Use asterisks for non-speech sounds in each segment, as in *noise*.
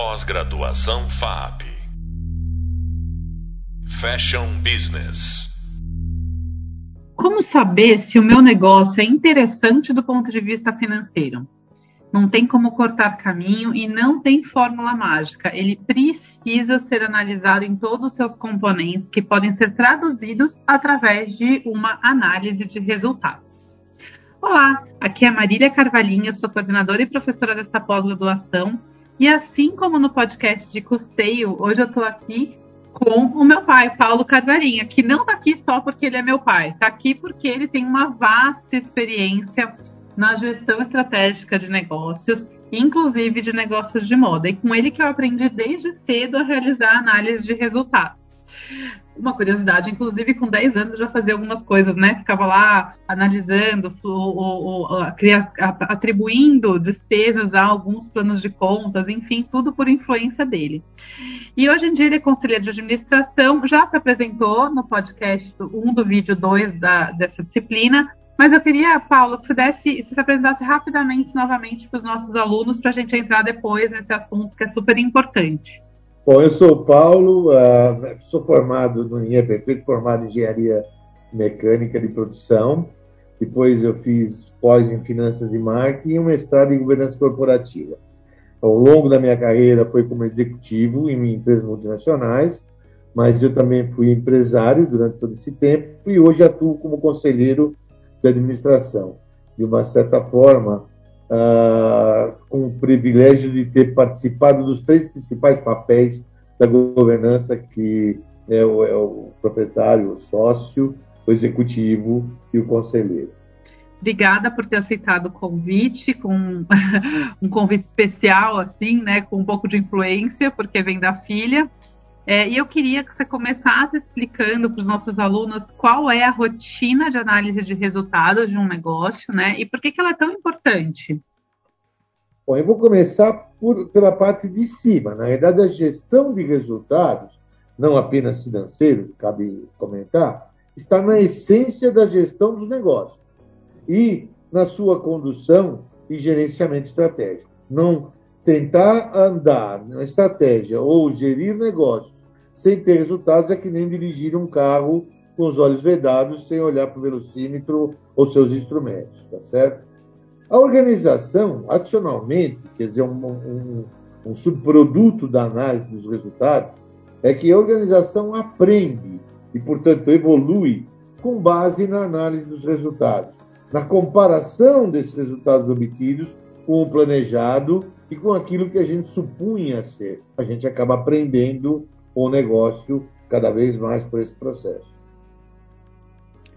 Pós-graduação FAP. Fashion Business. Como saber se o meu negócio é interessante do ponto de vista financeiro? Não tem como cortar caminho e não tem fórmula mágica. Ele precisa ser analisado em todos os seus componentes, que podem ser traduzidos através de uma análise de resultados. Olá, aqui é Marília Carvalhinha, sou coordenadora e professora dessa pós-graduação. E assim como no podcast de custeio, hoje eu estou aqui com o meu pai, Paulo Carvalhinha, que não está aqui só porque ele é meu pai, está aqui porque ele tem uma vasta experiência na gestão estratégica de negócios, inclusive de negócios de moda. E com ele que eu aprendi desde cedo a realizar análise de resultados. Uma curiosidade, inclusive com 10 anos já fazia algumas coisas, né? Ficava lá analisando, atribuindo despesas a alguns planos de contas, enfim, tudo por influência dele. E hoje em dia ele é conselheiro de administração, já se apresentou no podcast 1 do vídeo 2 da, dessa disciplina, mas eu queria, Paulo, que você desse, se apresentasse rapidamente novamente para os nossos alunos, para a gente entrar depois nesse assunto que é super importante. Bom, eu sou o Paulo, uh, sou formado em IEPP, formado em Engenharia Mecânica de Produção. Depois eu fiz pós em Finanças e Marketing e um mestrado em Governança Corporativa. Ao longo da minha carreira foi como executivo em empresas multinacionais, mas eu também fui empresário durante todo esse tempo e hoje atuo como conselheiro de administração. De uma certa forma, ah, com o privilégio de ter participado dos três principais papéis da governança, que é o, é o proprietário, o sócio, o executivo e o conselheiro. Obrigada por ter aceitado o convite, com *laughs* um convite especial, assim, né, com um pouco de influência, porque vem da filha. É, e eu queria que você começasse explicando para os nossos alunos qual é a rotina de análise de resultados de um negócio, né? E por que, que ela é tão importante. Bom, eu vou começar por, pela parte de cima. Na verdade, a gestão de resultados, não apenas financeiro, cabe comentar, está na essência da gestão dos negócios e na sua condução e gerenciamento estratégico. Não tentar andar na estratégia ou gerir negócios sem ter resultados é que nem dirigir um carro com os olhos vedados, sem olhar para o velocímetro ou seus instrumentos, tá certo? A organização, adicionalmente, quer dizer, um, um, um subproduto da análise dos resultados, é que a organização aprende e, portanto, evolui com base na análise dos resultados, na comparação desses resultados obtidos com o planejado e com aquilo que a gente supunha ser. A gente acaba aprendendo o negócio cada vez mais por esse processo.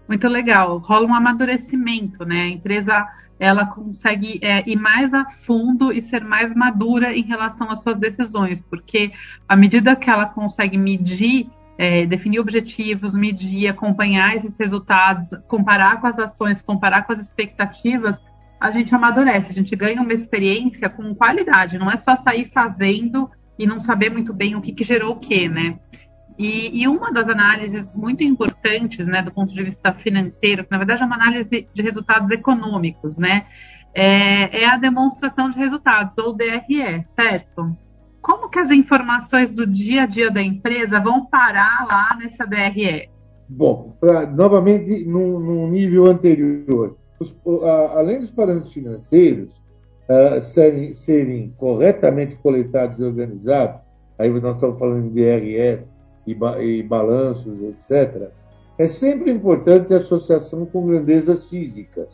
Muito legal. Rola um amadurecimento, né? A empresa ela consegue é, ir mais a fundo e ser mais madura em relação às suas decisões, porque à medida que ela consegue medir, é, definir objetivos, medir, acompanhar esses resultados, comparar com as ações, comparar com as expectativas, a gente amadurece, a gente ganha uma experiência com qualidade, não é só sair fazendo e não saber muito bem o que, que gerou o que, né? E, e, uma das análises muito importantes, né, do ponto de vista financeiro, que na verdade é uma análise de resultados econômicos, né, é, é a demonstração de resultados, ou DRE, certo? Como que as informações do dia a dia da empresa vão parar lá nessa DRE? Bom, pra, novamente, num, nível anterior, os, a, além dos parâmetros financeiros, uh, serem, serem corretamente coletados e organizados, aí nós estamos falando de IRS e, e balanços, etc., é sempre importante a associação com grandezas físicas,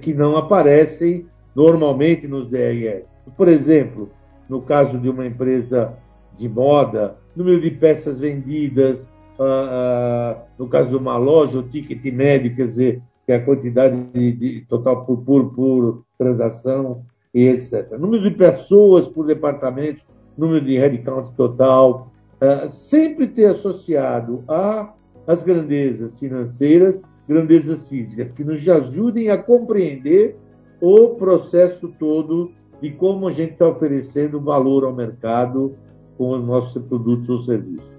que não aparecem normalmente nos DRS. Por exemplo, no caso de uma empresa de moda, número de peças vendidas, uh, uh, no caso de uma loja, o ticket médio, quer dizer, que é a quantidade de, de total por, por, por transação e etc. Número de pessoas por departamento, número de headcount total, uh, sempre ter associado a as grandezas financeiras, grandezas físicas, que nos ajudem a compreender o processo todo de como a gente está oferecendo valor ao mercado com os nossos produtos ou serviços.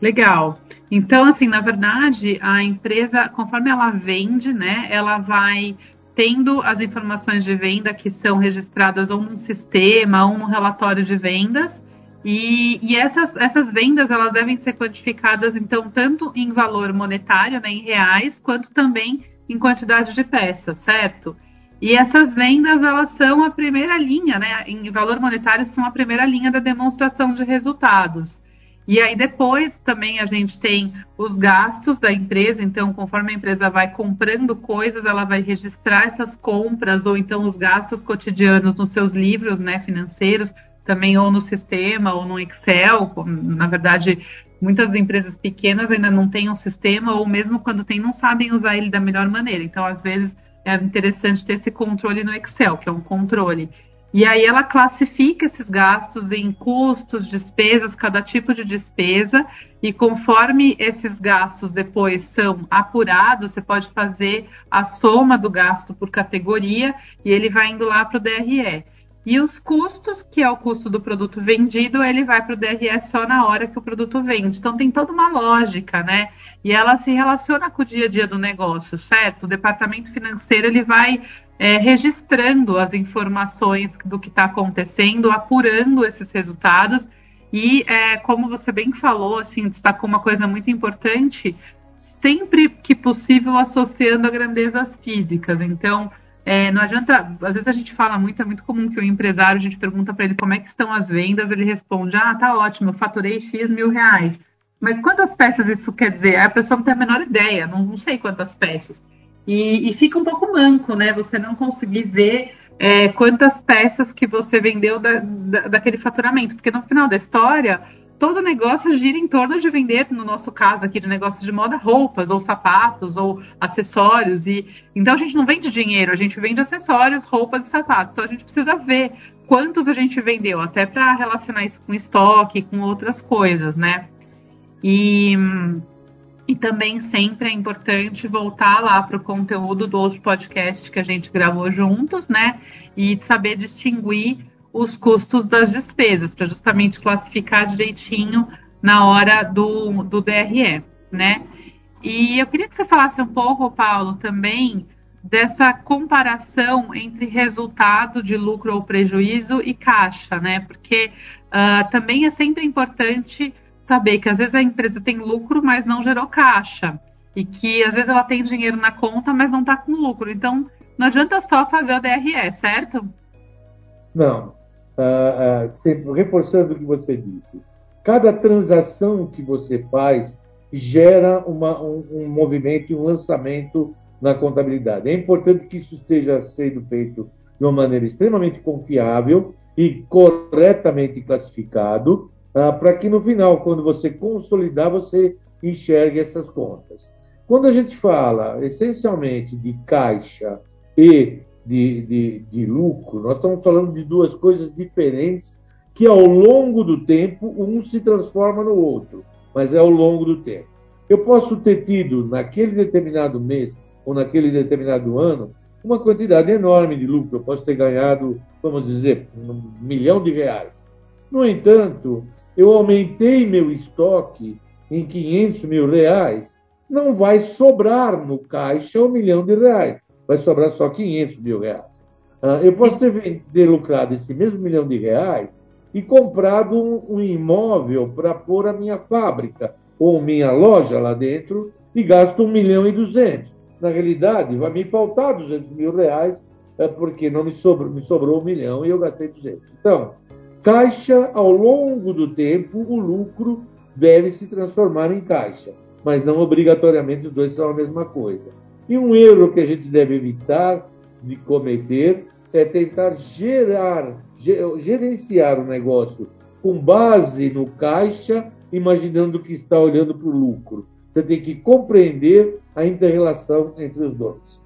Legal. Então, assim, na verdade, a empresa, conforme ela vende, né, ela vai tendo as informações de venda que são registradas ou num sistema ou num relatório de vendas. E, e, essas, essas vendas elas devem ser quantificadas, então, tanto em valor monetário, né, em reais, quanto também em quantidade de peças, certo? E essas vendas, elas são a primeira linha, né? Em valor monetário, são a primeira linha da demonstração de resultados. E aí depois também a gente tem os gastos da empresa, então conforme a empresa vai comprando coisas, ela vai registrar essas compras ou então os gastos cotidianos nos seus livros, né, financeiros, também ou no sistema ou no Excel. Na verdade, muitas empresas pequenas ainda não têm um sistema ou mesmo quando tem não sabem usar ele da melhor maneira. Então, às vezes é interessante ter esse controle no Excel, que é um controle. E aí ela classifica esses gastos em custos, despesas, cada tipo de despesa, e conforme esses gastos depois são apurados, você pode fazer a soma do gasto por categoria e ele vai indo lá para o DRE. E os custos, que é o custo do produto vendido, ele vai para o DRE só na hora que o produto vende. Então tem toda uma lógica, né? E ela se relaciona com o dia a dia do negócio, certo? O departamento financeiro ele vai é, registrando as informações do que está acontecendo, apurando esses resultados e, é, como você bem falou, assim, destacou uma coisa muito importante, sempre que possível associando a grandezas físicas. Então, é, não adianta, às vezes a gente fala muito, é muito comum que o empresário, a gente pergunta para ele como é que estão as vendas, ele responde, ah, tá ótimo, eu faturei X mil reais. Mas quantas peças isso quer dizer? A pessoa não tem a menor ideia, não, não sei quantas peças. E, e, fica um pouco manco, né? Você não conseguir ver é, quantas peças que você vendeu da, da, daquele faturamento. Porque no final da história, todo negócio gira em torno de vender, no nosso caso aqui, de negócio de moda, roupas, ou sapatos, ou acessórios. E Então a gente não vende dinheiro, a gente vende acessórios, roupas e sapatos. Então a gente precisa ver quantos a gente vendeu, até para relacionar isso com estoque, com outras coisas, né? E. E também sempre é importante voltar lá para o conteúdo do outro podcast que a gente gravou juntos, né? E saber distinguir os custos das despesas, para justamente classificar direitinho na hora do, do DRE, né? E eu queria que você falasse um pouco, Paulo, também dessa comparação entre resultado de lucro ou prejuízo e caixa, né? Porque uh, também é sempre importante saber que às vezes a empresa tem lucro, mas não gerou caixa. E que às vezes ela tem dinheiro na conta, mas não está com lucro. Então, não adianta só fazer o DRE, certo? Não. Uh, sempre, reforçando o que você disse. Cada transação que você faz gera uma, um, um movimento e um lançamento na contabilidade. É importante que isso esteja sendo feito de uma maneira extremamente confiável e corretamente classificado, ah, para que no final, quando você consolidar, você enxergue essas contas. Quando a gente fala essencialmente de caixa e de, de, de lucro, nós estamos falando de duas coisas diferentes que ao longo do tempo um se transforma no outro, mas é ao longo do tempo. Eu posso ter tido naquele determinado mês ou naquele determinado ano uma quantidade enorme de lucro. Eu posso ter ganhado, vamos dizer, um milhão de reais. No entanto, eu aumentei meu estoque em 500 mil reais, não vai sobrar no caixa um milhão de reais, vai sobrar só 500 mil reais. Ah, eu posso ter, ter lucrado esse mesmo milhão de reais e comprado um, um imóvel para pôr a minha fábrica ou minha loja lá dentro e gasto um milhão e duzentos. Na realidade, vai me faltar 200 mil reais é, porque não me sobrou, me sobrou um milhão e eu gastei 200. Então, Caixa, ao longo do tempo, o lucro deve se transformar em caixa, mas não obrigatoriamente os dois são a mesma coisa. E um erro que a gente deve evitar de cometer é tentar gerar, gerenciar o negócio com base no caixa, imaginando que está olhando para o lucro. Você tem que compreender a inter-relação entre os dois.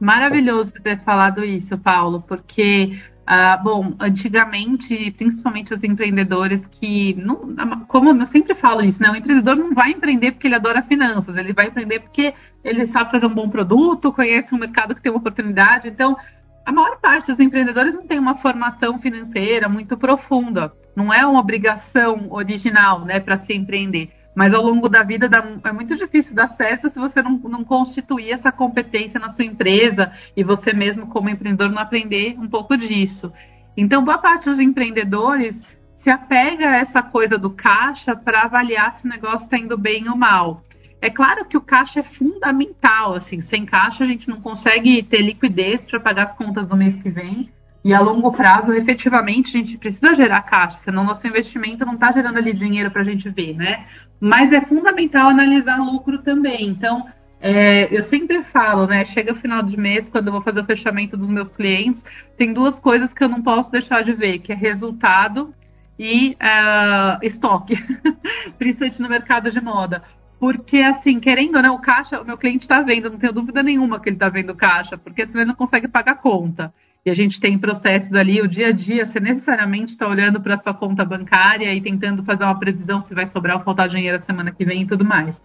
Maravilhoso ter falado isso, Paulo, porque ah, bom, antigamente, principalmente os empreendedores que, não, como eu sempre falo isso, né? O empreendedor não vai empreender porque ele adora finanças, ele vai empreender porque ele sabe fazer um bom produto, conhece um mercado que tem uma oportunidade. Então, a maior parte dos empreendedores não tem uma formação financeira muito profunda, não é uma obrigação original, né, para se empreender. Mas ao longo da vida dá, é muito difícil dar certo se você não, não constituir essa competência na sua empresa e você mesmo, como empreendedor, não aprender um pouco disso. Então, boa parte dos empreendedores se apega a essa coisa do caixa para avaliar se o negócio está indo bem ou mal. É claro que o caixa é fundamental, assim, sem caixa a gente não consegue ter liquidez para pagar as contas do mês que vem. E a longo prazo, efetivamente, a gente precisa gerar caixa, senão nosso investimento não está gerando ali dinheiro para a gente ver, né? Mas é fundamental analisar lucro também. Então, é, eu sempre falo, né? Chega o final de mês, quando eu vou fazer o fechamento dos meus clientes, tem duas coisas que eu não posso deixar de ver, que é resultado e uh, estoque, *laughs* principalmente no mercado de moda. Porque, assim, querendo ou não, o caixa, o meu cliente está vendo, não tenho dúvida nenhuma que ele está vendo caixa, porque senão ele não consegue pagar conta. E a gente tem processos ali, o dia a dia, você necessariamente está olhando para a sua conta bancária e tentando fazer uma previsão se vai sobrar ou faltar dinheiro a semana que vem e tudo mais.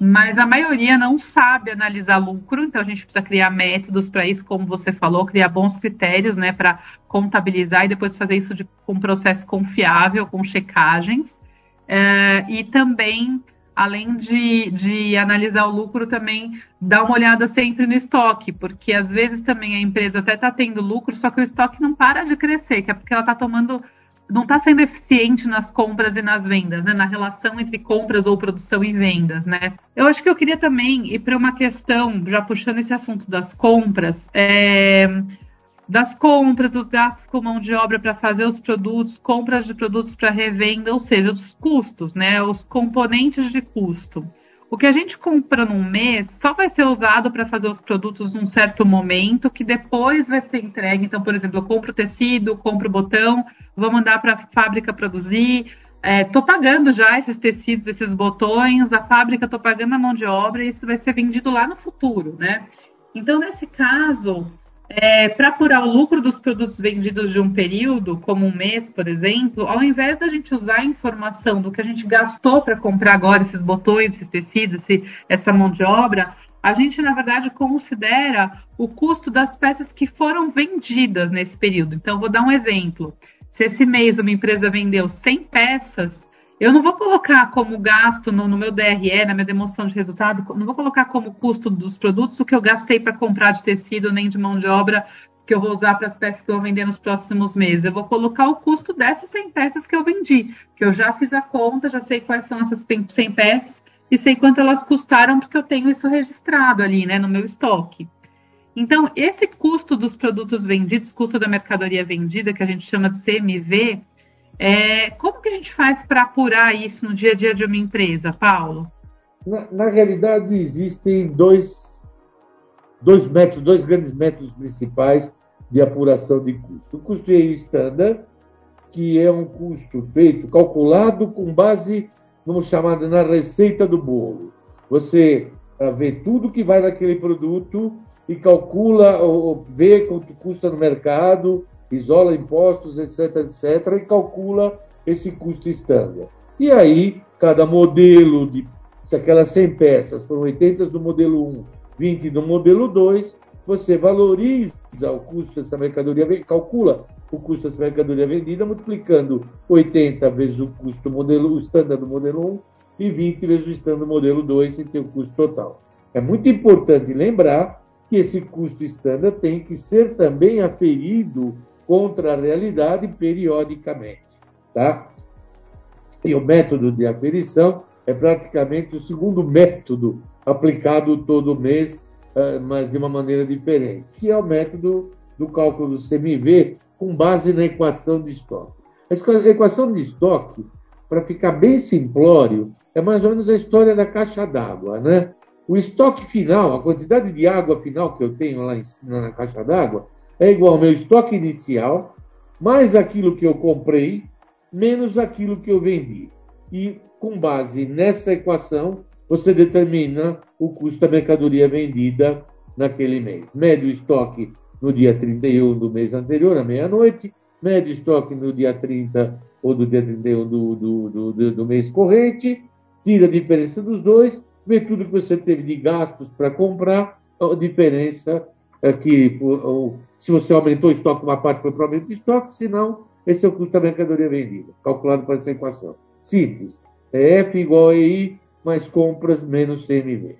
Mas a maioria não sabe analisar lucro, então a gente precisa criar métodos para isso, como você falou, criar bons critérios né, para contabilizar e depois fazer isso com um processo confiável, com checagens. É, e também além de, de analisar o lucro, também dá uma olhada sempre no estoque, porque às vezes também a empresa até está tendo lucro, só que o estoque não para de crescer, que é porque ela está tomando, não está sendo eficiente nas compras e nas vendas, né? na relação entre compras ou produção e vendas, né? Eu acho que eu queria também ir para uma questão, já puxando esse assunto das compras, é das compras, os gastos com mão de obra para fazer os produtos, compras de produtos para revenda, ou seja, os custos, né, os componentes de custo. O que a gente compra num mês só vai ser usado para fazer os produtos num certo momento, que depois vai ser entregue. Então, por exemplo, eu compro tecido, compro botão, vou mandar para a fábrica produzir. Estou é, pagando já esses tecidos, esses botões, a fábrica estou pagando a mão de obra e isso vai ser vendido lá no futuro, né? Então, nesse caso, é, para apurar o lucro dos produtos vendidos de um período, como um mês, por exemplo, ao invés da gente usar a informação do que a gente gastou para comprar agora esses botões, esses tecidos, esse, essa mão de obra, a gente, na verdade, considera o custo das peças que foram vendidas nesse período. Então, vou dar um exemplo. Se esse mês uma empresa vendeu 100 peças, eu não vou colocar como gasto no, no, meu DRE, na minha demonstração de resultado, não vou colocar como custo dos produtos o que eu gastei para comprar de tecido nem de mão de obra que eu vou usar para as peças que eu vou vender nos próximos meses. Eu vou colocar o custo dessas 100 peças que eu vendi, que eu já fiz a conta, já sei quais são essas 100 peças e sei quanto elas custaram, porque eu tenho isso registrado ali, né, no meu estoque. Então, esse custo dos produtos vendidos, custo da mercadoria vendida, que a gente chama de CMV, é, como que a gente faz para apurar isso no dia a dia de uma empresa, Paulo? Na, na realidade, existem dois, dois métodos, dois grandes métodos principais de apuração de custo. O custo estándar, que é um custo feito, calculado com base, vamos chamar na receita do bolo. Você uh, vê tudo que vai naquele produto e calcula, ou, vê quanto custa no mercado, isola impostos, etc., etc., e calcula esse custo estándar. E aí, cada modelo, de, se aquelas 100 peças foram 80 do modelo 1, 20 do modelo 2, você valoriza o custo dessa mercadoria, calcula o custo dessa mercadoria vendida, multiplicando 80 vezes o custo modelo, o estándar do modelo 1 e 20 vezes o estándar do modelo 2, e tem o custo total. É muito importante lembrar que esse custo estándar tem que ser também aferido contra a realidade periodicamente. Tá? E o método de aferição é praticamente o segundo método aplicado todo mês, eh, mas de uma maneira diferente, que é o método do cálculo do CMV com base na equação de estoque. A equação de estoque, para ficar bem simplório, é mais ou menos a história da caixa d'água, né? O estoque final, a quantidade de água final que eu tenho lá em cima na caixa d'água, é igual ao meu estoque inicial, mais aquilo que eu comprei, menos aquilo que eu vendi. E com base nessa equação, você determina o custo da mercadoria vendida naquele mês. Mede o estoque no dia 31 do mês anterior, à meia-noite, mede o estoque no dia 30 ou do dia 31 do, do, do, do mês corrente, tira a diferença dos dois, vê tudo que você teve de gastos para comprar, a diferença é que ou, se você aumentou o estoque, uma parte foi para o aumento de estoque, se não, esse é o custo da mercadoria vendida, calculado por essa equação. Simples. É F igual a I mais compras menos CMV.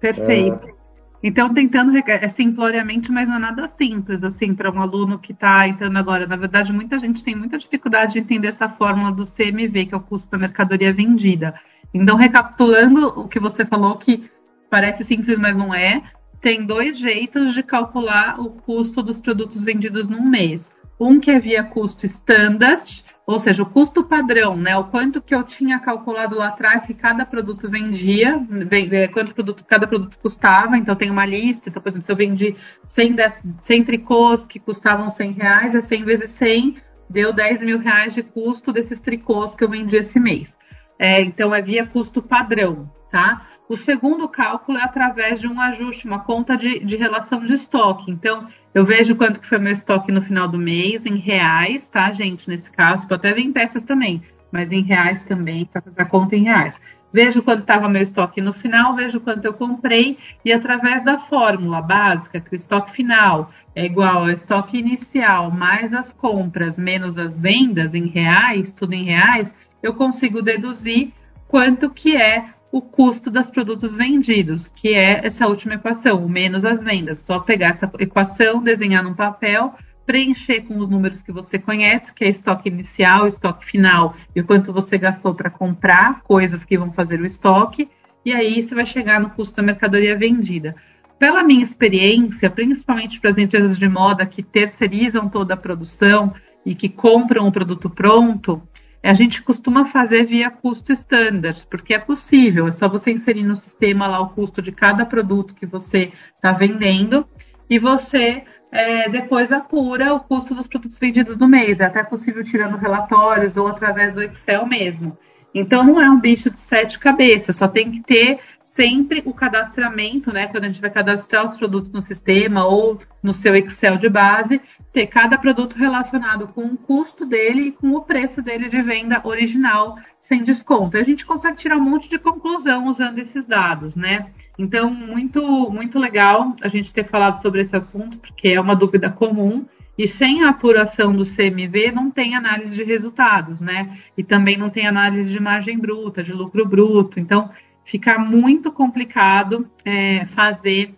Perfeito. É... Então, tentando, é simploriamente, mas não é nada simples, assim, para um aluno que está entrando agora. Na verdade, muita gente tem muita dificuldade de entender essa fórmula do CMV, que é o custo da mercadoria vendida. Então, recapitulando o que você falou, que parece simples, mas não é, tem dois jeitos de calcular o custo dos produtos vendidos num mês. Um que é via custo standard, ou seja, o custo padrão, né? O quanto que eu tinha calculado lá atrás que cada produto vendia, é, quanto produto, cada produto custava. Então, tem uma lista. Então, por exemplo, se eu vendi 100, 100 tricôs que custavam 100 reais, é 100 vezes 100, deu 10 mil reais de custo desses tricôs que eu vendi esse mês. É, então, é via custo padrão, tá? O segundo cálculo é através de um ajuste, uma conta de, de relação de estoque. Então, eu vejo quanto que foi meu estoque no final do mês, em reais, tá, gente? Nesse caso, pode até ver em peças também, mas em reais também, para fazer a conta em reais. Vejo quanto estava meu estoque no final, vejo quanto eu comprei, e através da fórmula básica, que o estoque final é igual ao estoque inicial mais as compras menos as vendas em reais, tudo em reais, eu consigo deduzir quanto que é o custo dos produtos vendidos, que é essa última equação, menos as vendas. Só pegar essa equação, desenhar num papel, preencher com os números que você conhece, que é estoque inicial, estoque final e o quanto você gastou para comprar coisas que vão fazer o estoque, e aí você vai chegar no custo da mercadoria vendida. Pela minha experiência, principalmente para as empresas de moda que terceirizam toda a produção e que compram o produto pronto, a gente costuma fazer via custo standard, porque é possível, é só você inserir no sistema lá o custo de cada produto que você está vendendo e você é, depois apura o custo dos produtos vendidos no mês. É até possível tirando relatórios ou através do Excel mesmo. Então não é um bicho de sete cabeças, só tem que ter sempre o cadastramento, né? Quando a gente vai cadastrar os produtos no sistema ou no seu Excel de base, ter cada produto relacionado com o custo dele e com o preço dele de venda original sem desconto. A gente consegue tirar um monte de conclusão usando esses dados, né? Então, muito, muito legal a gente ter falado sobre esse assunto, porque é uma dúvida comum. E sem a apuração do CMV, não tem análise de resultados, né? E também não tem análise de margem bruta, de lucro bruto. Então, fica muito complicado é, fazer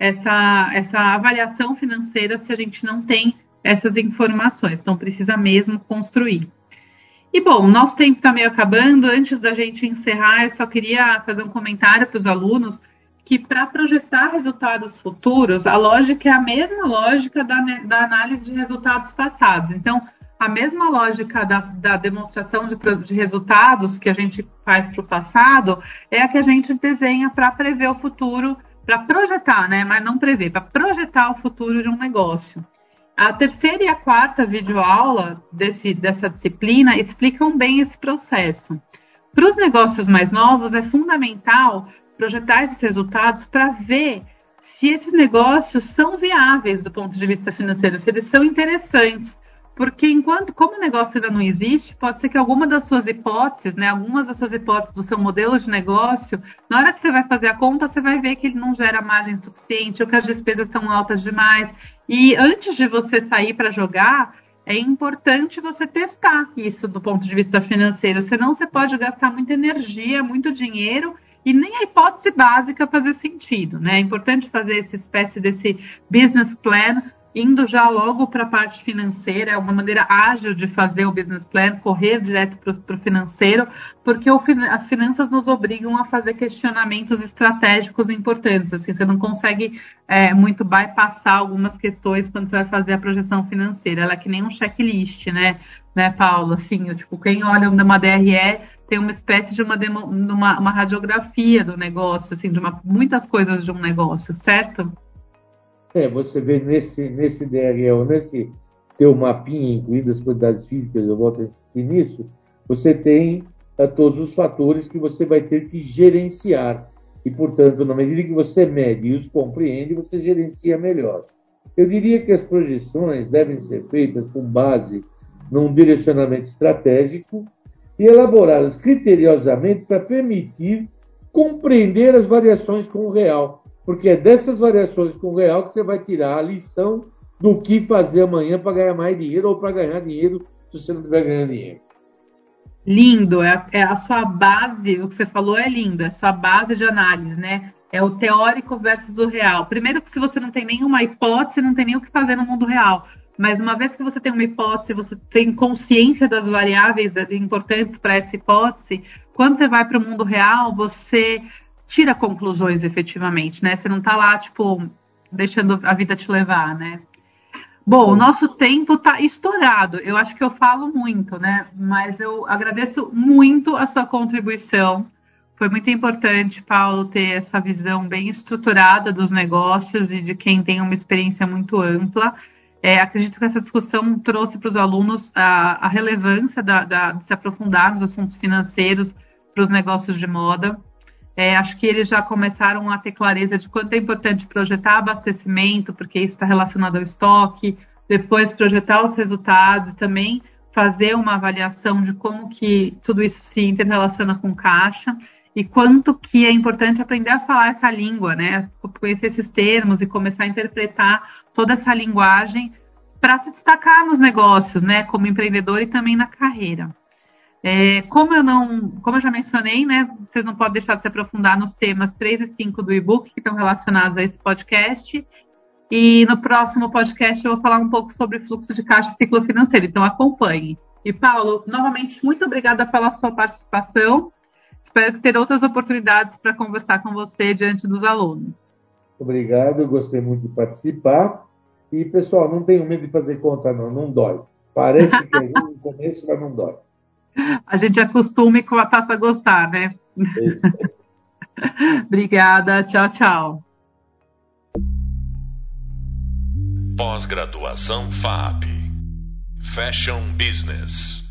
essa, essa avaliação financeira se a gente não tem essas informações. Então, precisa mesmo construir. E bom, nosso tempo está meio acabando. Antes da gente encerrar, eu só queria fazer um comentário para os alunos que para projetar resultados futuros, a lógica é a mesma lógica da, da análise de resultados passados. Então, a mesma lógica da, da demonstração de, de, resultados que a gente faz para o passado é a que a gente desenha para prever o futuro para projetar, né? Mas não prever, para projetar o futuro de um negócio. A terceira e a quarta videoaula desse, dessa disciplina explicam bem esse processo. Para os negócios mais novos, é fundamental projetar esses resultados para ver se esses negócios são viáveis do ponto de vista financeiro, se eles são interessantes. Porque enquanto, como o negócio ainda não existe, pode ser que alguma das suas hipóteses, né, algumas das suas hipóteses do seu modelo de negócio, na hora que você vai fazer a conta, você vai ver que ele não gera margem suficiente ou que as despesas estão altas demais. E antes de você sair para jogar, é importante você testar isso do ponto de vista financeiro, senão você pode gastar muita energia, muito dinheiro e nem a hipótese básica fazer sentido, né? É importante fazer essa espécie desse business plan indo já logo para a parte financeira, é uma maneira ágil de fazer o business plan, correr direto para o financeiro, porque o, as finanças nos obrigam a fazer questionamentos estratégicos importantes. Assim, você não consegue é, muito bypassar algumas questões quando você vai fazer a projeção financeira. Ela é que nem um checklist, né, né, Paulo? Assim, tipo, quem olha uma DRE tem uma espécie de uma, demo, uma, uma radiografia do negócio, assim, de uma, muitas coisas de um negócio, certo? É, você vê nesse, nesse DRL, nesse teu mapinha, incluídas as quantidades físicas, eu volto a insistir nisso, você tem uh, todos os fatores que você vai ter que gerenciar. E, portanto, na medida que você mede e os compreende, você gerencia melhor. Eu diria que as projeções devem ser feitas com base num direcionamento estratégico e elaboradas criteriosamente para permitir compreender as variações com o real porque é dessas variações com o real que você vai tirar a lição do que fazer amanhã para ganhar mais dinheiro ou para ganhar dinheiro se você não estiver ganhando dinheiro. Lindo, é, é, a sua base, o que você falou é lindo, é a sua base de análise, né? É o teórico versus o real. Primeiro que se você não tem nenhuma hipótese, não tem nem o que fazer no mundo real. Mas uma vez que você tem uma hipótese, você tem consciência das variáveis importantes para essa hipótese, quando você vai para o mundo real, você tira conclusões efetivamente, né? Você não está lá, tipo, deixando a vida te levar, né? Bom, o nosso tempo está estourado. Eu acho que eu falo muito, né? Mas eu agradeço muito a sua contribuição. Foi muito importante, Paulo, ter essa visão bem estruturada dos negócios e de quem tem uma experiência muito ampla. É, acredito que essa discussão trouxe para os alunos a, a relevância da, da, de se aprofundar nos assuntos financeiros para os negócios de moda. É, acho que eles já começaram a ter clareza de quanto é importante projetar abastecimento, porque isso está relacionado ao estoque, depois projetar os resultados e também fazer uma avaliação de como que tudo isso se interrelaciona com caixa e quanto que é importante aprender a falar essa língua, né? Conhecer esses termos e começar a interpretar toda essa linguagem para se destacar nos negócios, né? Como empreendedor e também na carreira. É, como eu não, como eu já mencionei, né, vocês não podem deixar de se aprofundar nos temas 3 e 5 do e-book que estão relacionados a esse podcast. E no próximo podcast eu vou falar um pouco sobre fluxo de caixa e ciclo financeiro, então acompanhe. E Paulo, novamente, muito obrigada pela sua participação. Espero ter outras oportunidades para conversar com você diante dos alunos. Obrigado, eu gostei muito de participar. E, pessoal, não tenham medo de fazer conta, não, não dói. Parece que é *laughs* no começo, mas não dói. A gente acostuma e passa a gostar, né? *laughs* Obrigada, tchau, tchau. Pós-graduação FAP Fashion Business